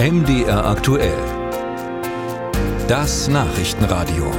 MDR aktuell. Das Nachrichtenradio.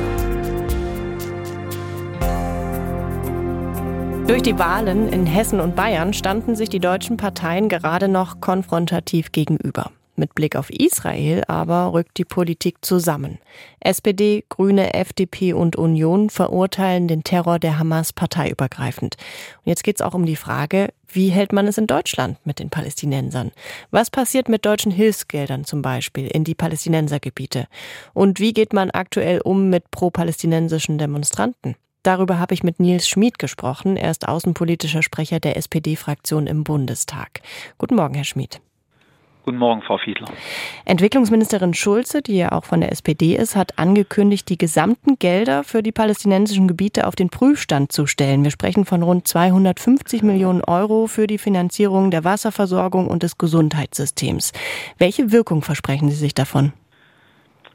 Durch die Wahlen in Hessen und Bayern standen sich die deutschen Parteien gerade noch konfrontativ gegenüber. Mit Blick auf Israel aber rückt die Politik zusammen. SPD, Grüne, FDP und Union verurteilen den Terror der Hamas parteiübergreifend. Und jetzt geht es auch um die Frage, wie hält man es in Deutschland mit den Palästinensern? Was passiert mit deutschen Hilfsgeldern zum Beispiel in die Palästinensergebiete? Und wie geht man aktuell um mit pro-palästinensischen Demonstranten? Darüber habe ich mit Nils Schmid gesprochen. Er ist außenpolitischer Sprecher der SPD-Fraktion im Bundestag. Guten Morgen, Herr Schmid. Guten Morgen, Frau Fiedler. Entwicklungsministerin Schulze, die ja auch von der SPD ist, hat angekündigt, die gesamten Gelder für die palästinensischen Gebiete auf den Prüfstand zu stellen. Wir sprechen von rund 250 Millionen Euro für die Finanzierung der Wasserversorgung und des Gesundheitssystems. Welche Wirkung versprechen Sie sich davon?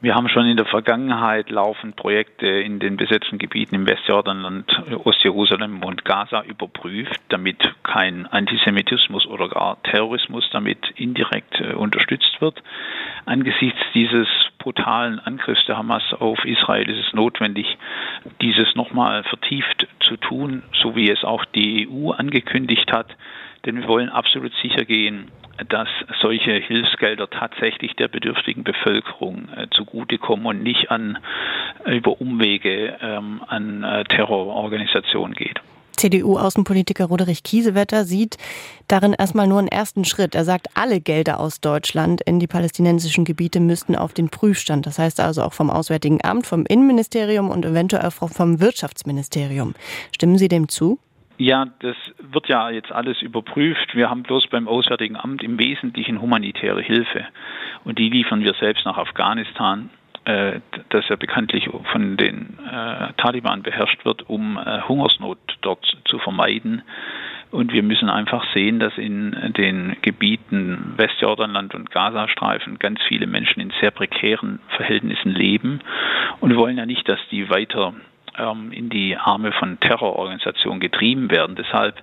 Wir haben schon in der Vergangenheit laufend Projekte in den besetzten Gebieten im Westjordanland, Ostjerusalem und Gaza überprüft, damit kein Antisemitismus oder gar Terrorismus damit indirekt äh, unterstützt wird. Angesichts dieses brutalen Angriffs der Hamas auf Israel ist es notwendig, dieses nochmal vertieft zu tun, so wie es auch die EU angekündigt hat. Denn wir wollen absolut sicher gehen, dass solche Hilfsgelder tatsächlich der bedürftigen Bevölkerung äh, zugutekommen und nicht an über Umwege ähm, an äh, Terrororganisationen geht. CDU-Außenpolitiker Roderich Kiesewetter sieht darin erstmal nur einen ersten Schritt. Er sagt, alle Gelder aus Deutschland in die palästinensischen Gebiete müssten auf den Prüfstand. Das heißt also auch vom Auswärtigen Amt, vom Innenministerium und eventuell auch vom Wirtschaftsministerium. Stimmen Sie dem zu? Ja, das wird ja jetzt alles überprüft. Wir haben bloß beim Auswärtigen Amt im Wesentlichen humanitäre Hilfe. Und die liefern wir selbst nach Afghanistan, äh, das ja bekanntlich von den äh, Taliban beherrscht wird, um äh, Hungersnot dort zu vermeiden. Und wir müssen einfach sehen, dass in den Gebieten Westjordanland und Gazastreifen ganz viele Menschen in sehr prekären Verhältnissen leben. Und wir wollen ja nicht, dass die weiter ähm, in die Arme von Terrororganisationen getrieben werden. Deshalb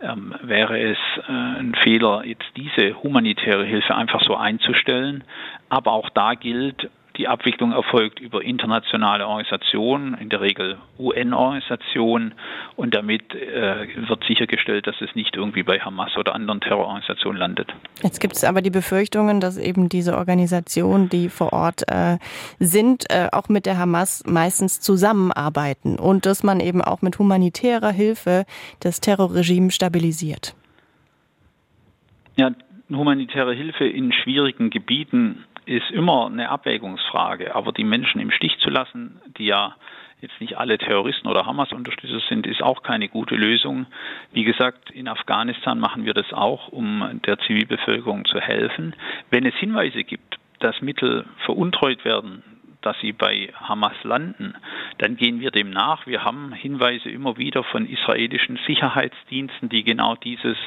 ähm, wäre es äh, ein Fehler, jetzt diese humanitäre Hilfe einfach so einzustellen. Aber auch da gilt, die Abwicklung erfolgt über internationale Organisationen, in der Regel UN-Organisationen, und damit äh, wird sichergestellt, dass es nicht irgendwie bei Hamas oder anderen Terrororganisationen landet. Jetzt gibt es aber die Befürchtungen, dass eben diese Organisationen, die vor Ort äh, sind, äh, auch mit der Hamas meistens zusammenarbeiten und dass man eben auch mit humanitärer Hilfe das Terrorregime stabilisiert. Ja, humanitäre Hilfe in schwierigen Gebieten ist immer eine Abwägungsfrage. Aber die Menschen im Stich zu lassen, die ja jetzt nicht alle Terroristen oder Hamas-Unterstützer sind, ist auch keine gute Lösung. Wie gesagt, in Afghanistan machen wir das auch, um der Zivilbevölkerung zu helfen. Wenn es Hinweise gibt, dass Mittel veruntreut werden, dass sie bei Hamas landen, dann gehen wir dem nach. Wir haben Hinweise immer wieder von israelischen Sicherheitsdiensten, die genau dieses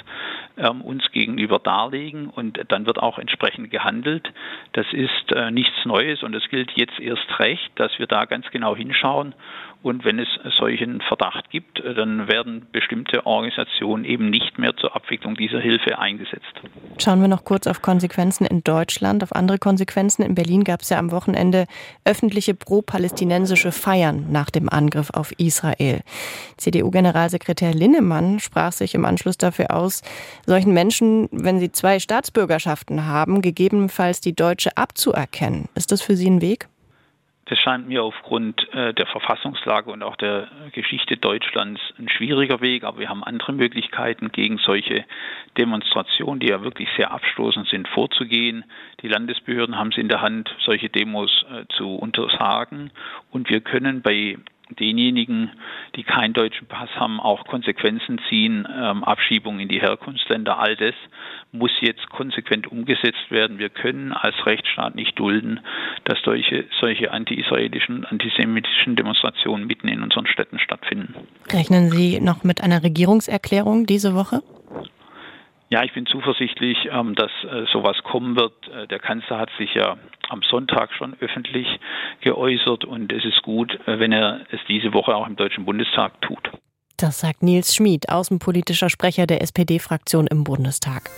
ähm, uns gegenüber darlegen und dann wird auch entsprechend gehandelt. Das ist äh, nichts Neues und es gilt jetzt erst recht, dass wir da ganz genau hinschauen und wenn es solchen Verdacht gibt, äh, dann werden bestimmte Organisationen eben nicht mehr zur Abwicklung dieser Hilfe eingesetzt. Schauen wir noch kurz auf Konsequenzen in Deutschland, auf andere Konsequenzen. In Berlin gab es ja am Wochenende öffentliche pro-palästinensische Feiern nach dem Angriff auf Israel. CDU-Generalsekretär Linnemann sprach sich im Anschluss dafür aus, solchen Menschen, wenn sie zwei Staatsbürgerschaften haben, gegebenenfalls die deutsche abzuerkennen. Ist das für Sie ein Weg? Das scheint mir aufgrund äh, der Verfassungslage und auch der Geschichte Deutschlands ein schwieriger Weg, aber wir haben andere Möglichkeiten, gegen solche Demonstrationen, die ja wirklich sehr abstoßend sind, vorzugehen. Die Landesbehörden haben es in der Hand, solche Demos äh, zu untersagen und wir können bei denjenigen, die keinen deutschen Pass haben, auch Konsequenzen ziehen, ähm, Abschiebung in die Herkunftsländer. All das muss jetzt konsequent umgesetzt werden. Wir können als Rechtsstaat nicht dulden, dass solche, solche anti-israelischen, antisemitischen Demonstrationen mitten in unseren Städten stattfinden. Rechnen Sie noch mit einer Regierungserklärung diese Woche? Ja, ich bin zuversichtlich, ähm, dass äh, sowas kommen wird. Äh, der Kanzler hat sich ja am Sonntag schon öffentlich geäußert und es ist gut, äh, wenn er es diese Woche auch im Deutschen Bundestag tut. Das sagt Nils Schmid, außenpolitischer Sprecher der SPD-Fraktion im Bundestag.